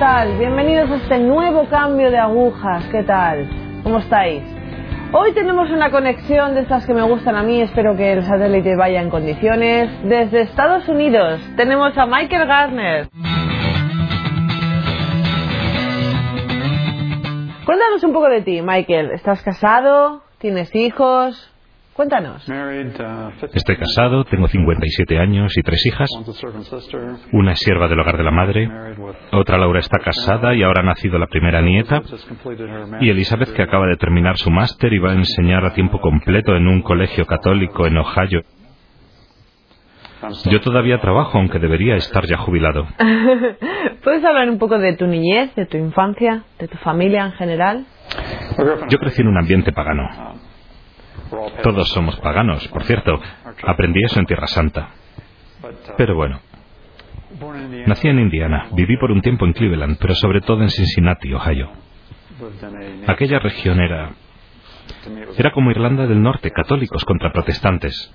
tal? Bienvenidos a este nuevo cambio de agujas. ¿Qué tal? ¿Cómo estáis? Hoy tenemos una conexión de estas que me gustan a mí, espero que el satélite vaya en condiciones. Desde Estados Unidos tenemos a Michael Garner. Cuéntanos un poco de ti, Michael. ¿Estás casado? ¿Tienes hijos? Cuéntanos. Estoy casado, tengo 57 años y tres hijas. Una es sierva del hogar de la madre, otra Laura está casada y ahora ha nacido la primera nieta, y Elizabeth que acaba de terminar su máster y va a enseñar a tiempo completo en un colegio católico en Ohio. Yo todavía trabajo, aunque debería estar ya jubilado. ¿Puedes hablar un poco de tu niñez, de tu infancia, de tu familia en general? Yo crecí en un ambiente pagano. Todos somos paganos, por cierto. Aprendí eso en Tierra Santa. Pero bueno. Nací en Indiana, viví por un tiempo en Cleveland, pero sobre todo en Cincinnati, Ohio. Aquella región era... Era como Irlanda del Norte, católicos contra protestantes.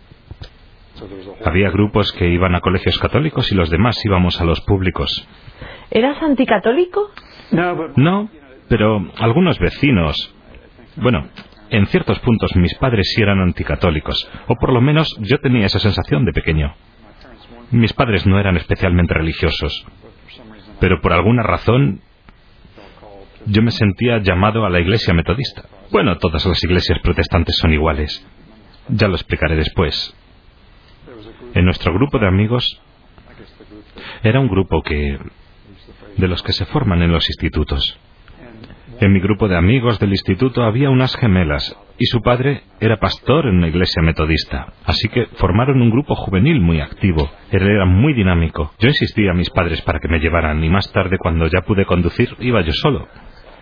Había grupos que iban a colegios católicos y los demás íbamos a los públicos. ¿Eras anticatólico? No, pero algunos vecinos. Bueno, en ciertos puntos mis padres sí eran anticatólicos, o por lo menos yo tenía esa sensación de pequeño. Mis padres no eran especialmente religiosos, pero por alguna razón yo me sentía llamado a la iglesia metodista. Bueno, todas las iglesias protestantes son iguales. Ya lo explicaré después. En nuestro grupo de amigos era un grupo que de los que se forman en los institutos. En mi grupo de amigos del instituto había unas gemelas y su padre era pastor en una iglesia metodista, así que formaron un grupo juvenil muy activo. Él era muy dinámico. Yo insistí a mis padres para que me llevaran y más tarde cuando ya pude conducir iba yo solo.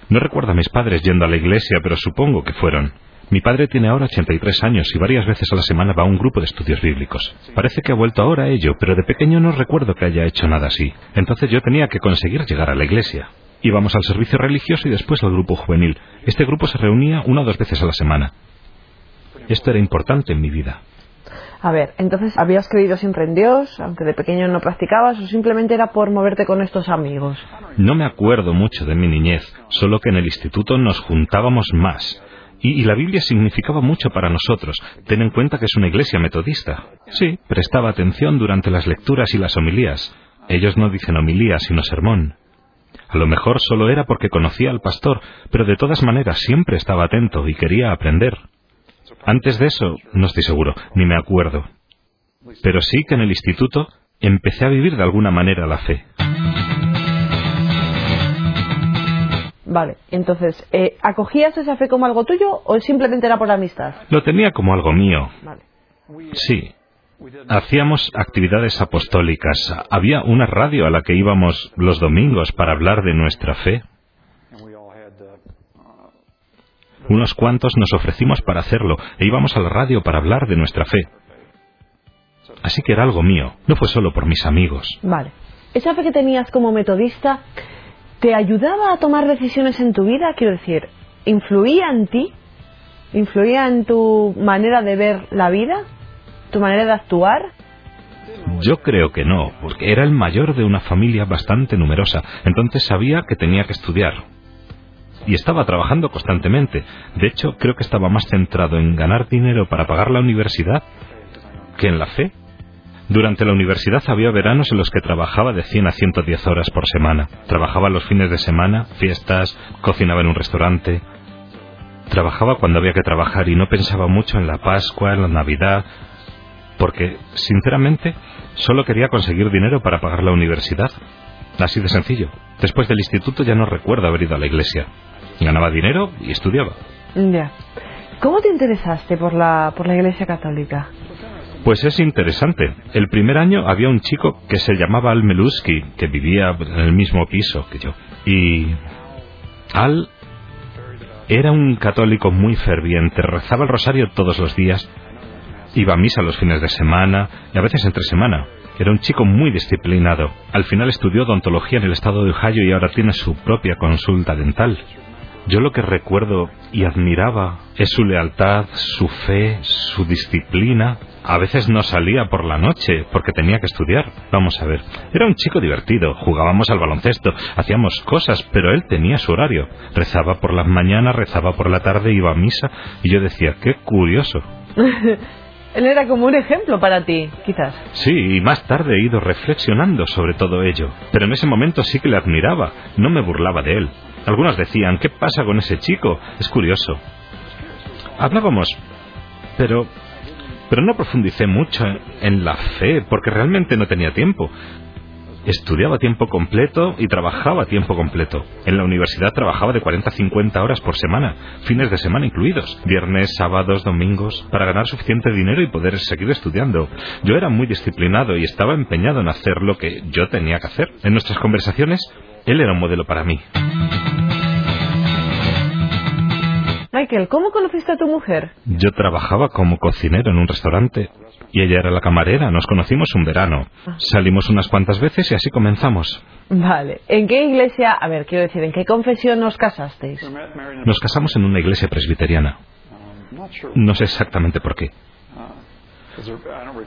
No recuerdo a mis padres yendo a la iglesia, pero supongo que fueron. Mi padre tiene ahora 83 años y varias veces a la semana va a un grupo de estudios bíblicos. Parece que ha vuelto ahora a ello, pero de pequeño no recuerdo que haya hecho nada así. Entonces yo tenía que conseguir llegar a la iglesia. Íbamos al servicio religioso y después al grupo juvenil. Este grupo se reunía una o dos veces a la semana. Esto era importante en mi vida. A ver, entonces, ¿habías creído siempre en Dios, aunque de pequeño no practicabas, o simplemente era por moverte con estos amigos? No me acuerdo mucho de mi niñez, solo que en el instituto nos juntábamos más. Y, y, la Biblia significaba mucho para nosotros. Ten en cuenta que es una iglesia metodista. Sí, prestaba atención durante las lecturas y las homilías. Ellos no dicen homilía, sino sermón. A lo mejor solo era porque conocía al pastor, pero de todas maneras siempre estaba atento y quería aprender. Antes de eso, no estoy seguro, ni me acuerdo. Pero sí que en el instituto empecé a vivir de alguna manera la fe. Vale, entonces, eh, ¿acogías esa fe como algo tuyo o simplemente era por amistad? Lo tenía como algo mío. Vale. Sí. Hacíamos actividades apostólicas. Había una radio a la que íbamos los domingos para hablar de nuestra fe. Unos cuantos nos ofrecimos para hacerlo e íbamos a la radio para hablar de nuestra fe. Así que era algo mío, no fue solo por mis amigos. Vale. ¿Esa fe que tenías como metodista te ayudaba a tomar decisiones en tu vida? Quiero decir, ¿influía en ti? ¿Influía en tu manera de ver la vida? ¿Tu manera de actuar? Yo creo que no, porque era el mayor de una familia bastante numerosa, entonces sabía que tenía que estudiar. Y estaba trabajando constantemente. De hecho, creo que estaba más centrado en ganar dinero para pagar la universidad que en la fe. Durante la universidad había veranos en los que trabajaba de 100 a 110 horas por semana. Trabajaba los fines de semana, fiestas, cocinaba en un restaurante. Trabajaba cuando había que trabajar y no pensaba mucho en la Pascua, en la Navidad, porque, sinceramente, solo quería conseguir dinero para pagar la universidad. Así de sencillo. Después del instituto ya no recuerdo haber ido a la iglesia. Ganaba dinero y estudiaba. Ya. ¿Cómo te interesaste por la, por la iglesia católica? Pues es interesante. El primer año había un chico que se llamaba Al Meluski, que vivía en el mismo piso que yo. Y Al era un católico muy ferviente, rezaba el rosario todos los días, iba a misa los fines de semana y a veces entre semana. Era un chico muy disciplinado. Al final estudió odontología en el estado de Ohio y ahora tiene su propia consulta dental. Yo lo que recuerdo y admiraba es su lealtad, su fe, su disciplina. A veces no salía por la noche porque tenía que estudiar. Vamos a ver, era un chico divertido, jugábamos al baloncesto, hacíamos cosas, pero él tenía su horario. Rezaba por las mañanas, rezaba por la tarde, iba a misa y yo decía, qué curioso. Él era como un ejemplo para ti, quizás. Sí, y más tarde he ido reflexionando sobre todo ello. Pero en ese momento sí que le admiraba, no me burlaba de él. Algunos decían, ¿qué pasa con ese chico? Es curioso. Hablábamos, pero... Pero no profundicé mucho en la fe, porque realmente no tenía tiempo. Estudiaba a tiempo completo y trabajaba a tiempo completo. En la universidad trabajaba de 40 a 50 horas por semana, fines de semana incluidos, viernes, sábados, domingos, para ganar suficiente dinero y poder seguir estudiando. Yo era muy disciplinado y estaba empeñado en hacer lo que yo tenía que hacer. En nuestras conversaciones, él era un modelo para mí. Michael, ¿cómo conociste a tu mujer? Yo trabajaba como cocinero en un restaurante y ella era la camarera. Nos conocimos un verano. Salimos unas cuantas veces y así comenzamos. Vale. ¿En qué iglesia, a ver, quiero decir, en qué confesión nos casasteis? Nos casamos en una iglesia presbiteriana. No sé exactamente por qué.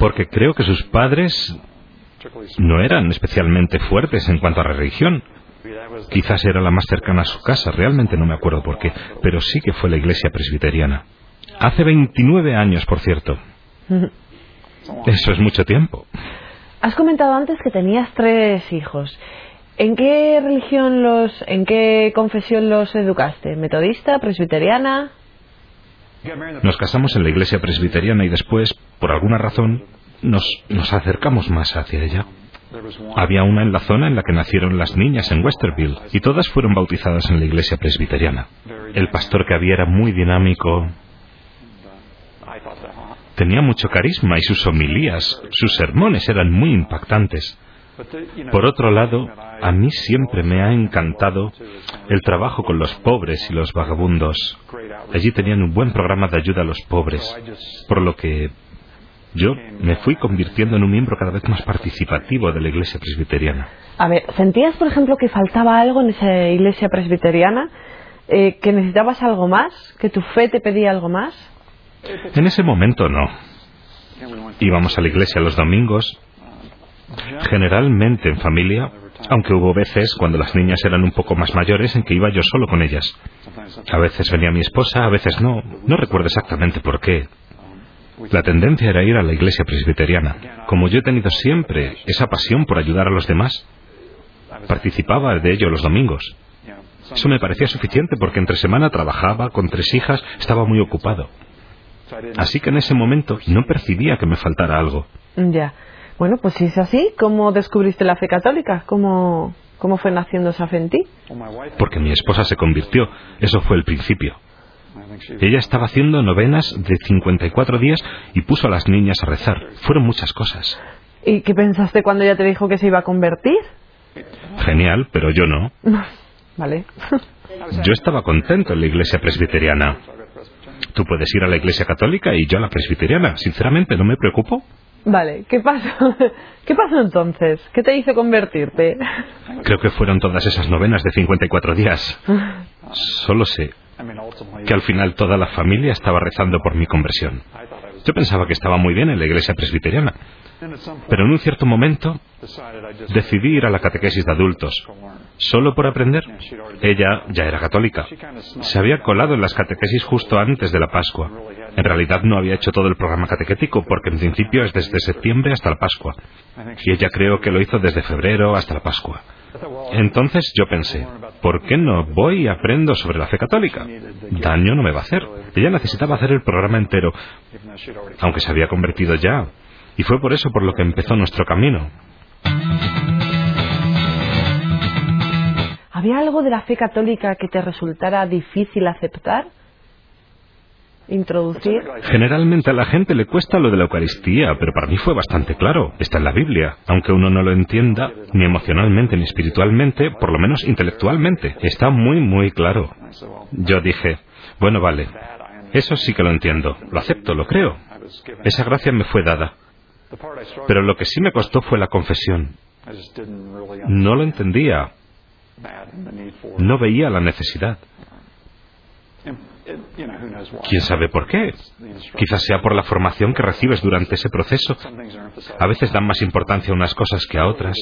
Porque creo que sus padres no eran especialmente fuertes en cuanto a religión. Quizás era la más cercana a su casa, realmente no me acuerdo por qué, pero sí que fue la iglesia presbiteriana. Hace 29 años, por cierto. Eso es mucho tiempo. Has comentado antes que tenías tres hijos. ¿En qué religión los, en qué confesión los educaste? ¿Metodista, presbiteriana? Nos casamos en la iglesia presbiteriana y después, por alguna razón, nos, nos acercamos más hacia ella. Había una en la zona en la que nacieron las niñas en Westerville y todas fueron bautizadas en la iglesia presbiteriana. El pastor que había era muy dinámico, tenía mucho carisma y sus homilías, sus sermones eran muy impactantes. Por otro lado, a mí siempre me ha encantado el trabajo con los pobres y los vagabundos. Allí tenían un buen programa de ayuda a los pobres, por lo que yo me fui convirtiendo en un miembro cada vez más participativo de la iglesia presbiteriana. A ver, ¿sentías, por ejemplo, que faltaba algo en esa iglesia presbiteriana? Eh, ¿Que necesitabas algo más? ¿Que tu fe te pedía algo más? En ese momento no. Íbamos a la iglesia los domingos, generalmente en familia, aunque hubo veces cuando las niñas eran un poco más mayores en que iba yo solo con ellas. A veces venía mi esposa, a veces no. No recuerdo exactamente por qué. La tendencia era ir a la iglesia presbiteriana. Como yo he tenido siempre esa pasión por ayudar a los demás, participaba de ello los domingos. Eso me parecía suficiente porque entre semana trabajaba con tres hijas, estaba muy ocupado. Así que en ese momento no percibía que me faltara algo. Ya. Bueno, pues si es así, ¿cómo descubriste la fe católica? ¿Cómo, cómo fue naciendo esa fe en ti? Porque mi esposa se convirtió. Eso fue el principio. Ella estaba haciendo novenas de 54 días y puso a las niñas a rezar. Fueron muchas cosas. ¿Y qué pensaste cuando ella te dijo que se iba a convertir? Genial, pero yo no. Vale. Yo estaba contento en la iglesia presbiteriana. Tú puedes ir a la iglesia católica y yo a la presbiteriana. Sinceramente, no me preocupo. Vale, ¿qué pasó? ¿Qué pasó entonces? ¿Qué te hizo convertirte? Creo que fueron todas esas novenas de 54 días. Solo sé que al final toda la familia estaba rezando por mi conversión. Yo pensaba que estaba muy bien en la iglesia presbiteriana, pero en un cierto momento decidí ir a la catequesis de adultos, solo por aprender. Ella ya era católica. Se había colado en las catequesis justo antes de la Pascua. En realidad no había hecho todo el programa catequético porque en principio es desde septiembre hasta la Pascua. Y ella creo que lo hizo desde febrero hasta la Pascua. Entonces yo pensé, ¿por qué no voy y aprendo sobre la fe católica? Daño no me va a hacer. Ella necesitaba hacer el programa entero, aunque se había convertido ya. Y fue por eso por lo que empezó nuestro camino. ¿Había algo de la fe católica que te resultara difícil aceptar? Generalmente a la gente le cuesta lo de la Eucaristía, pero para mí fue bastante claro. Está en la Biblia. Aunque uno no lo entienda, ni emocionalmente ni espiritualmente, por lo menos intelectualmente. Está muy, muy claro. Yo dije, bueno, vale. Eso sí que lo entiendo. Lo acepto, lo creo. Esa gracia me fue dada. Pero lo que sí me costó fue la confesión. No lo entendía. No veía la necesidad. ¿Quién sabe por qué? Quizás sea por la formación que recibes durante ese proceso. A veces dan más importancia a unas cosas que a otras.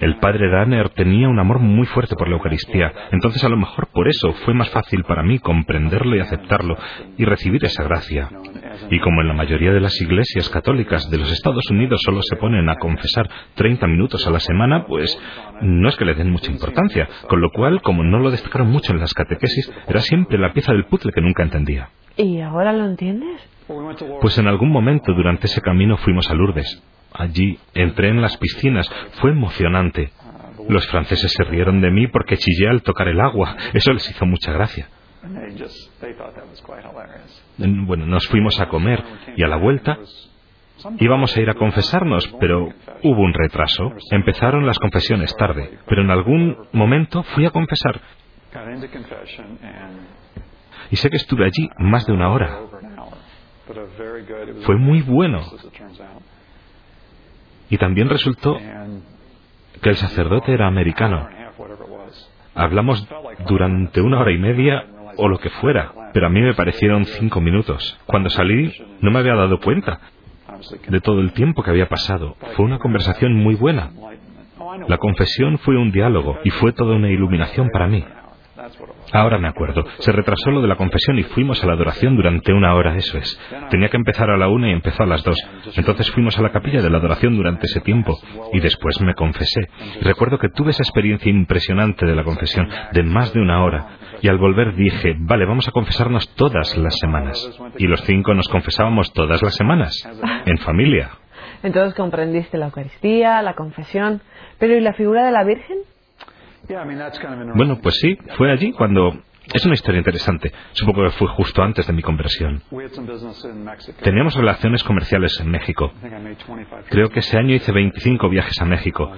El padre Danner tenía un amor muy fuerte por la Eucaristía, entonces a lo mejor por eso fue más fácil para mí comprenderlo y aceptarlo y recibir esa gracia. Y como en la mayoría de las iglesias católicas de los Estados Unidos solo se ponen a confesar 30 minutos a la semana, pues no es que le den mucha importancia, con lo cual, como no lo destacaron mucho en las catequesis, era siempre la pieza del puzzle que nunca entendía. ¿Y ahora lo entiendes? Pues en algún momento durante ese camino fuimos a Lourdes. Allí entré en las piscinas. Fue emocionante. Los franceses se rieron de mí porque chillé al tocar el agua. Eso les hizo mucha gracia. Bueno, nos fuimos a comer y a la vuelta íbamos a ir a confesarnos, pero hubo un retraso. Empezaron las confesiones tarde, pero en algún momento fui a confesar. Y sé que estuve allí más de una hora. Fue muy bueno. Y también resultó que el sacerdote era americano. Hablamos durante una hora y media o lo que fuera, pero a mí me parecieron cinco minutos. Cuando salí no me había dado cuenta de todo el tiempo que había pasado. Fue una conversación muy buena. La confesión fue un diálogo y fue toda una iluminación para mí. Ahora me acuerdo. Se retrasó lo de la confesión y fuimos a la adoración durante una hora, eso es. Tenía que empezar a la una y empezó a las dos. Entonces fuimos a la capilla de la adoración durante ese tiempo y después me confesé. recuerdo que tuve esa experiencia impresionante de la confesión, de más de una hora. Y al volver dije, vale, vamos a confesarnos todas las semanas. Y los cinco nos confesábamos todas las semanas, en familia. Entonces comprendiste la Eucaristía, la confesión. Pero ¿y la figura de la Virgen? Bueno, pues sí, fue allí cuando... Es una historia interesante. Supongo que fue justo antes de mi conversión. Teníamos relaciones comerciales en México. Creo que ese año hice 25 viajes a México.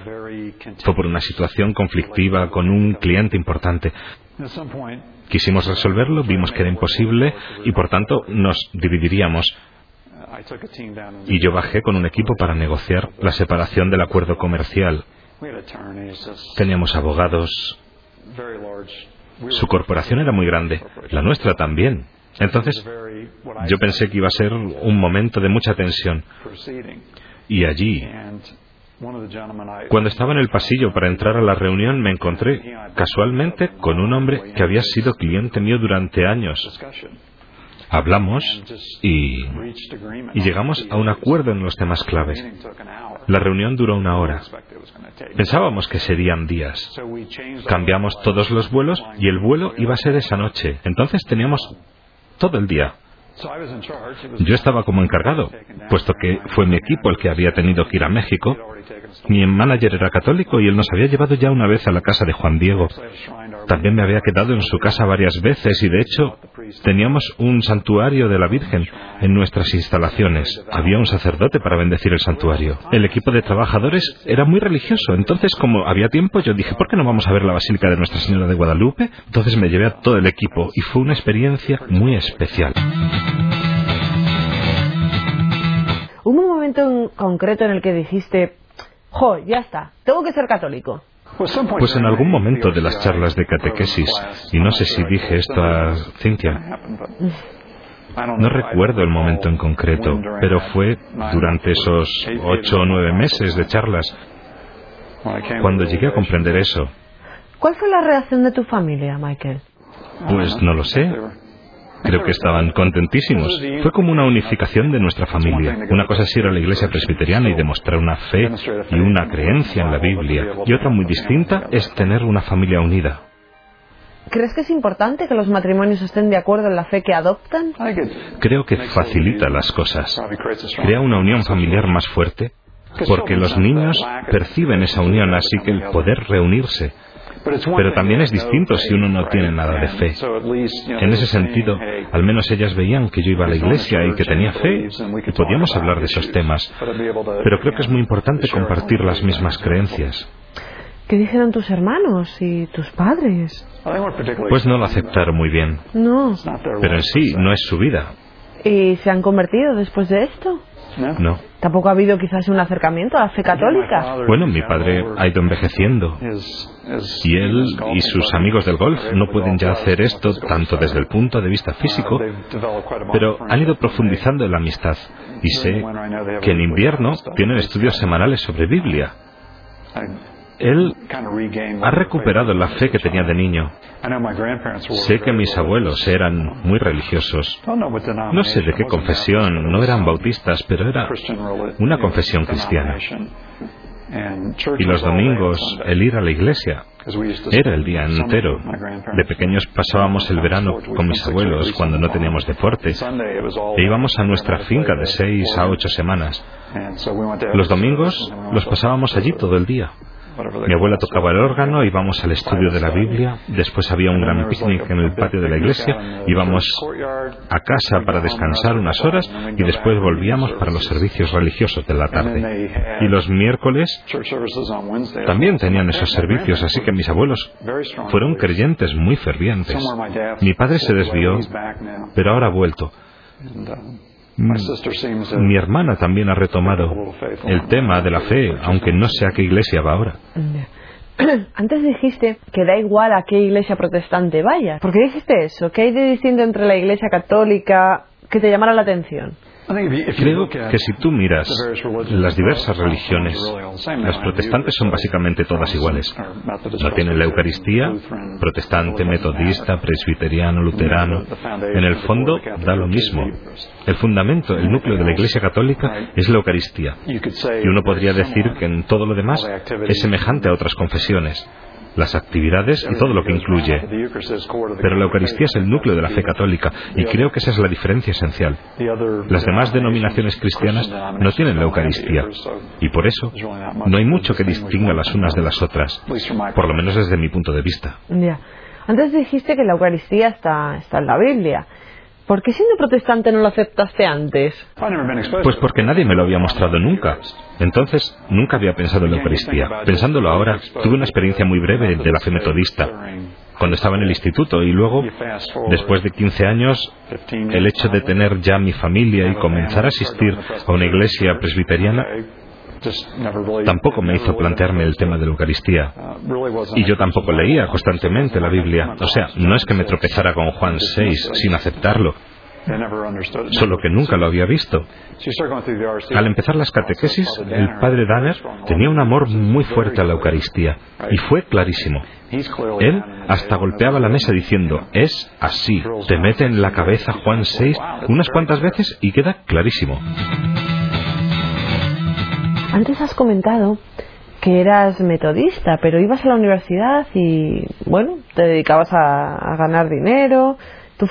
Fue por una situación conflictiva con un cliente importante. Quisimos resolverlo, vimos que era imposible y por tanto nos dividiríamos. Y yo bajé con un equipo para negociar la separación del acuerdo comercial. Teníamos abogados. Su corporación era muy grande, la nuestra también. Entonces, yo pensé que iba a ser un momento de mucha tensión. Y allí, cuando estaba en el pasillo para entrar a la reunión, me encontré casualmente con un hombre que había sido cliente mío durante años. Hablamos y, y llegamos a un acuerdo en los temas claves. La reunión duró una hora. Pensábamos que serían días. Cambiamos todos los vuelos y el vuelo iba a ser esa noche. Entonces teníamos todo el día. Yo estaba como encargado, puesto que fue mi equipo el que había tenido que ir a México. Mi manager era católico y él nos había llevado ya una vez a la casa de Juan Diego. También me había quedado en su casa varias veces y de hecho teníamos un santuario de la Virgen en nuestras instalaciones. Había un sacerdote para bendecir el santuario. El equipo de trabajadores era muy religioso, entonces como había tiempo yo dije, ¿por qué no vamos a ver la Basílica de Nuestra Señora de Guadalupe? Entonces me llevé a todo el equipo y fue una experiencia muy especial. ¿Hubo un momento en concreto en el que dijiste, jo, ya está, tengo que ser católico? Pues en algún momento de las charlas de catequesis, y no sé si dije esto a Cintia, no recuerdo el momento en concreto, pero fue durante esos ocho o nueve meses de charlas cuando llegué a comprender eso. ¿Cuál fue la reacción de tu familia, Michael? Pues no lo sé. Creo que estaban contentísimos. Fue como una unificación de nuestra familia. Una cosa es ir a la iglesia presbiteriana y demostrar una fe y una creencia en la Biblia. Y otra muy distinta es tener una familia unida. ¿Crees que es importante que los matrimonios estén de acuerdo en la fe que adoptan? Creo que facilita las cosas. Crea una unión familiar más fuerte porque los niños perciben esa unión, así que el poder reunirse pero también es distinto si uno no tiene nada de fe. En ese sentido, al menos ellas veían que yo iba a la iglesia y que tenía fe y podíamos hablar de esos temas. Pero creo que es muy importante compartir las mismas creencias. ¿Qué dijeron tus hermanos y tus padres? Pues no lo aceptaron muy bien. No. Pero en sí no es su vida. ¿Y se han convertido después de esto? No. ¿Tampoco ha habido quizás un acercamiento a la fe católica? Bueno, mi padre ha ido envejeciendo. Y él y sus amigos del golf no pueden ya hacer esto tanto desde el punto de vista físico, pero han ido profundizando en la amistad. Y sé que en invierno tienen estudios semanales sobre Biblia. Él ha recuperado la fe que tenía de niño. Sé que mis abuelos eran muy religiosos. No sé de qué confesión, no eran bautistas, pero era una confesión cristiana. Y los domingos, el ir a la iglesia, era el día entero. De pequeños pasábamos el verano con mis abuelos cuando no teníamos deporte e íbamos a nuestra finca de seis a ocho semanas. Los domingos los pasábamos allí todo el día. Mi abuela tocaba el órgano, íbamos al estudio de la Biblia, después había un gran picnic en el patio de la iglesia, íbamos a casa para descansar unas horas y después volvíamos para los servicios religiosos de la tarde. Y los miércoles también tenían esos servicios, así que mis abuelos fueron creyentes muy fervientes. Mi padre se desvió, pero ahora ha vuelto. Mm. Mi hermana también ha retomado el tema de la fe, aunque no sé a qué iglesia va ahora. Antes dijiste que da igual a qué iglesia protestante vaya. ¿Por qué dijiste eso? ¿Qué hay de distinto entre la iglesia católica que te llamara la atención? Creo que si tú miras las diversas religiones, las protestantes son básicamente todas iguales. No tienen la Eucaristía, protestante, metodista, presbiteriano, luterano. En el fondo da lo mismo. El fundamento, el núcleo de la Iglesia Católica es la Eucaristía. Y uno podría decir que en todo lo demás es semejante a otras confesiones las actividades y todo lo que incluye. Pero la Eucaristía es el núcleo de la fe católica y creo que esa es la diferencia esencial. Las demás denominaciones cristianas no tienen la Eucaristía y por eso no hay mucho que distinga las unas de las otras, por lo menos desde mi punto de vista. Antes dijiste que la Eucaristía está, está en la Biblia. ¿Por qué siendo protestante no lo aceptaste antes? Pues porque nadie me lo había mostrado nunca. Entonces, nunca había pensado en la Eucaristía. Pensándolo ahora, tuve una experiencia muy breve de la fe metodista. Cuando estaba en el instituto y luego, después de 15 años, el hecho de tener ya mi familia y comenzar a asistir a una iglesia presbiteriana tampoco me hizo plantearme el tema de la Eucaristía. Y yo tampoco leía constantemente la Biblia. O sea, no es que me tropezara con Juan 6 sin aceptarlo. Solo que nunca lo había visto. Al empezar las catequesis, el padre Danner tenía un amor muy fuerte a la Eucaristía y fue clarísimo. Él hasta golpeaba la mesa diciendo, es así, te mete en la cabeza Juan 6 unas cuantas veces y queda clarísimo. Antes has comentado que eras metodista, pero ibas a la universidad y, bueno, te dedicabas a, ganar dinero, tu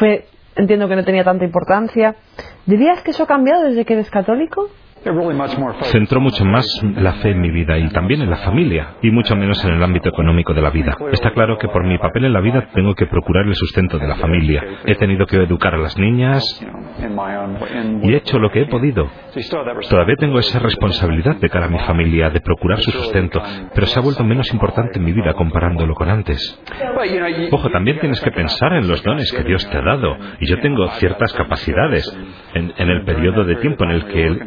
entiendo que no tenía tanta importancia. ¿Dirías que eso ha cambiado desde que eres católico? Centró mucho más la fe en mi vida y también en la familia, y mucho menos en el ámbito económico de la vida. Está claro que por mi papel en la vida tengo que procurar el sustento de la familia. He tenido que educar a las niñas y he hecho lo que he podido. Todavía tengo esa responsabilidad de cara a mi familia, de procurar su sustento, pero se ha vuelto menos importante en mi vida comparándolo con antes. Ojo, también tienes que pensar en los dones que Dios te ha dado, y yo tengo ciertas capacidades en, el periodo de tiempo en el que Él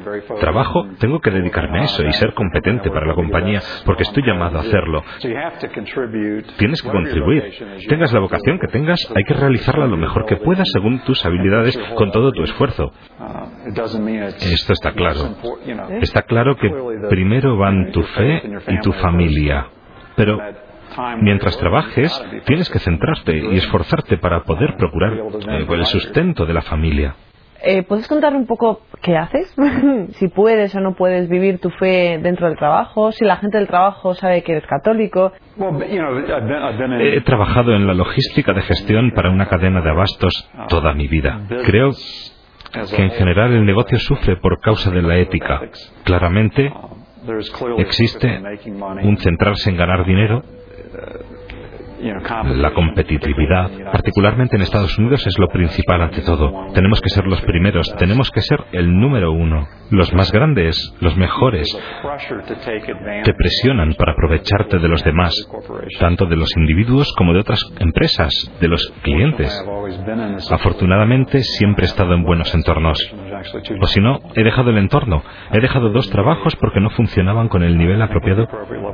trabajo, tengo que dedicarme a eso y ser competente para la compañía, porque estoy llamado a hacerlo. Tienes que contribuir. Tengas la vocación que tengas, hay que realizarla lo mejor que puedas según tus habilidades, con todo tu esfuerzo. Esto está claro. Está claro que primero van tu fe y tu familia. Pero mientras trabajes, tienes que centrarte y esforzarte para poder procurar eh, el sustento de la familia. Eh, ¿Puedes contar un poco qué haces? si puedes o no puedes vivir tu fe dentro del trabajo, si la gente del trabajo sabe que eres católico. He trabajado en la logística de gestión para una cadena de abastos toda mi vida. Creo que en general el negocio sufre por causa de la ética. Claramente existe un centrarse en ganar dinero La competitividad, particularmente en Estados Unidos, es lo principal ante todo. Tenemos que ser los primeros, tenemos que ser el número uno. Los más grandes, los mejores, te presionan para aprovecharte de los demás, tanto de los individuos como de otras empresas, de los clientes. Afortunadamente, siempre he estado en buenos entornos. O si no, he dejado el entorno. He dejado dos trabajos porque no funcionaban con el nivel apropiado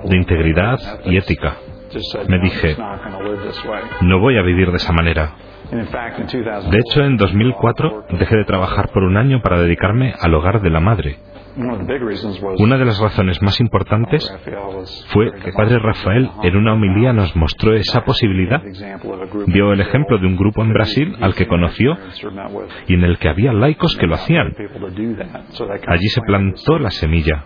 de integridad y ética. Me dije, no voy a vivir de esa manera. De hecho, en 2004 dejé de trabajar por un año para dedicarme al hogar de la madre. Una de las razones más importantes fue que Padre Rafael en una homilía nos mostró esa posibilidad. Dio el ejemplo de un grupo en Brasil al que conoció y en el que había laicos que lo hacían. Allí se plantó la semilla.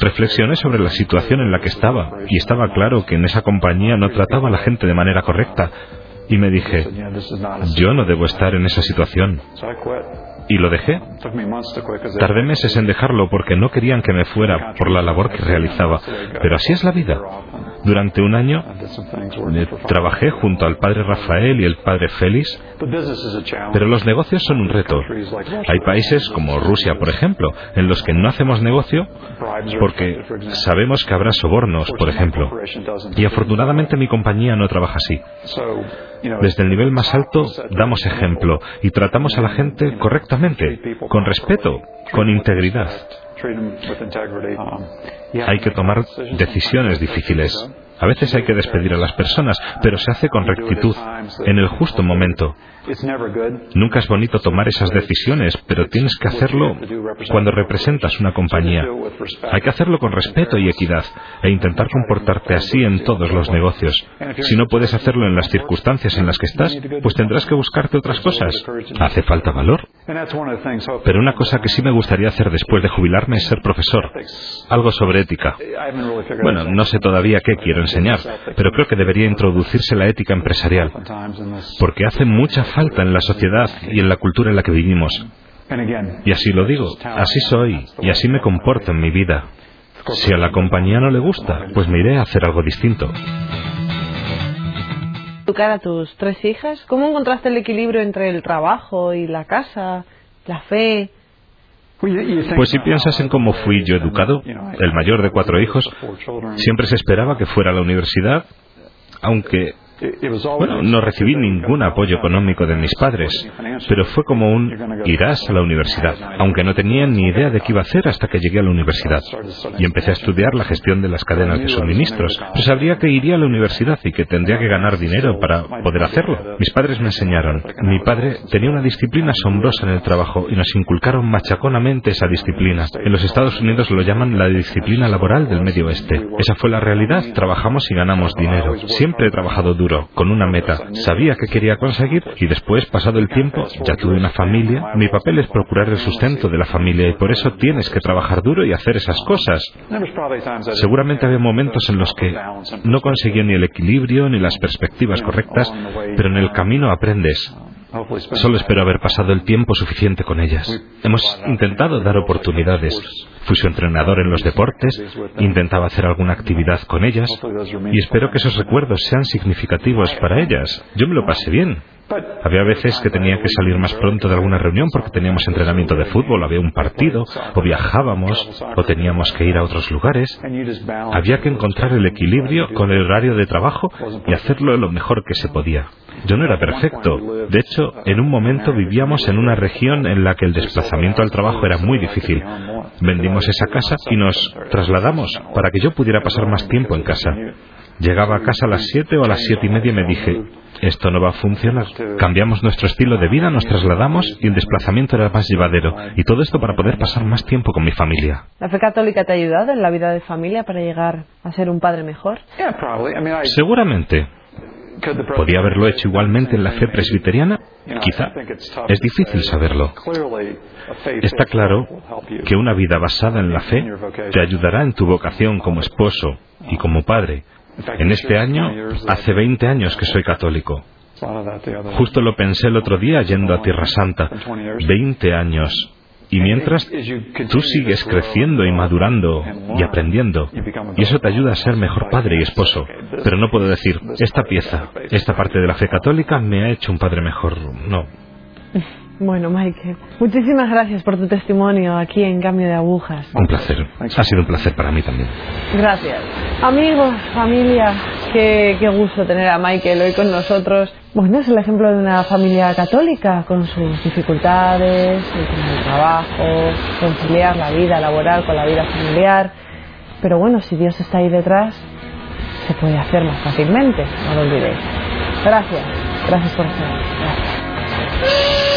Reflexioné sobre la situación en la que estaba y estaba claro que en esa compañía no trataba a la gente de manera correcta. Y me dije, yo no debo estar en esa situación y lo dejé. Tardé meses en dejarlo porque no querían que me fuera por la labor que realizaba, pero así es la vida. Durante un año eh, trabajé junto al padre Rafael y el padre Félix, pero los negocios son un reto. Hay países como Rusia, por ejemplo, en los que no hacemos negocio porque sabemos que habrá sobornos, por ejemplo. Y afortunadamente mi compañía no trabaja así. Desde el nivel más alto damos ejemplo y tratamos a la gente correctamente, con respeto, con integridad. Hay que tomar decisiones difíciles. A veces hay que despedir a las personas, pero se hace con rectitud, en el justo momento. Nunca es bonito tomar esas decisiones, pero tienes que hacerlo cuando representas una compañía. Hay que hacerlo con respeto y equidad e intentar comportarte así en todos los negocios. Si no puedes hacerlo en las circunstancias en las que estás, pues tendrás que buscarte otras cosas. Hace falta valor. Pero una cosa que sí me gustaría hacer después de jubilarme es ser profesor. Algo sobre ética. Bueno, no sé todavía qué quiero enseñar, pero creo que debería introducirse la ética empresarial. Porque hace mucha falta en la sociedad y en la cultura en la que vivimos. Y así lo digo, así soy y así me comporto en mi vida. Si a la compañía no le gusta, pues me iré a hacer algo distinto. ¿Educar a tus tres hijas? ¿Cómo encontraste el equilibrio entre el trabajo y la casa, la fe? Pues si piensas en cómo fui yo educado, el mayor de cuatro hijos, siempre se esperaba que fuera a la universidad, aunque bueno, no recibí ningún apoyo económico de mis padres, pero fue como un irás a la universidad, aunque no tenía ni idea de qué iba a hacer hasta que llegué a la universidad. Y empecé a estudiar la gestión de las cadenas de suministros. Sabría que iría a la universidad y que tendría que ganar dinero para poder hacerlo. Mis padres me enseñaron. Mi padre tenía una disciplina asombrosa en el trabajo y nos inculcaron machaconamente esa disciplina. En los Estados Unidos lo llaman la disciplina laboral del medio oeste. Esa fue la realidad. Trabajamos y ganamos dinero. Siempre he trabajado duro con una meta. Sabía que quería conseguir y después, pasado el tiempo, ya tuve una familia. Mi papel es procurar el sustento de la familia y por eso tienes que trabajar duro y hacer esas cosas. Seguramente había momentos en los que no conseguía ni el equilibrio ni las perspectivas correctas, pero en el camino aprendes. Solo espero haber pasado el tiempo suficiente con ellas. Hemos intentado dar oportunidades. Fui su entrenador en los deportes, intentaba hacer alguna actividad con ellas y espero que esos recuerdos sean significativos para ellas. Yo me lo pasé bien. Había veces que tenía que salir más pronto de alguna reunión porque teníamos entrenamiento de fútbol, había un partido, o viajábamos, o teníamos que ir a otros lugares. Había que encontrar el equilibrio con el horario de trabajo y hacerlo lo mejor que se podía. Yo no era perfecto. De hecho, en un momento vivíamos en una región en la que el desplazamiento al trabajo era muy difícil. Vendimos esa casa y nos trasladamos para que yo pudiera pasar más tiempo en casa. Llegaba a casa a las siete o a las siete y media y me dije, esto no va a funcionar. Cambiamos nuestro estilo de vida, nos trasladamos y el desplazamiento era más llevadero. Y todo esto para poder pasar más tiempo con mi familia. ¿La fe católica te ha ayudado en la vida de familia para llegar a ser un padre mejor? Seguramente. ¿Podía haberlo hecho igualmente en la fe presbiteriana? Quizá. Es difícil saberlo. Está claro que una vida basada en la fe te ayudará en tu vocación como esposo y como padre. En este año, hace 20 años que soy católico. Justo lo pensé el otro día yendo a Tierra Santa. 20 años. Y mientras tú sigues creciendo y madurando y aprendiendo, y eso te ayuda a ser mejor padre y esposo. Pero no puedo decir, esta pieza, esta parte de la fe católica me ha hecho un padre mejor. No. Bueno, Michael, muchísimas gracias por tu testimonio aquí en Cambio de Agujas. Un placer. Ha sido un placer para mí también. Gracias. Amigos, familia, qué, qué gusto tener a Michael hoy con nosotros. Bueno, es el ejemplo de una familia católica con sus dificultades, el el trabajo, conciliar la vida laboral con la vida familiar. Pero bueno, si Dios está ahí detrás, se puede hacer más fácilmente, no lo olvidéis. Gracias, gracias por estar. Gracias.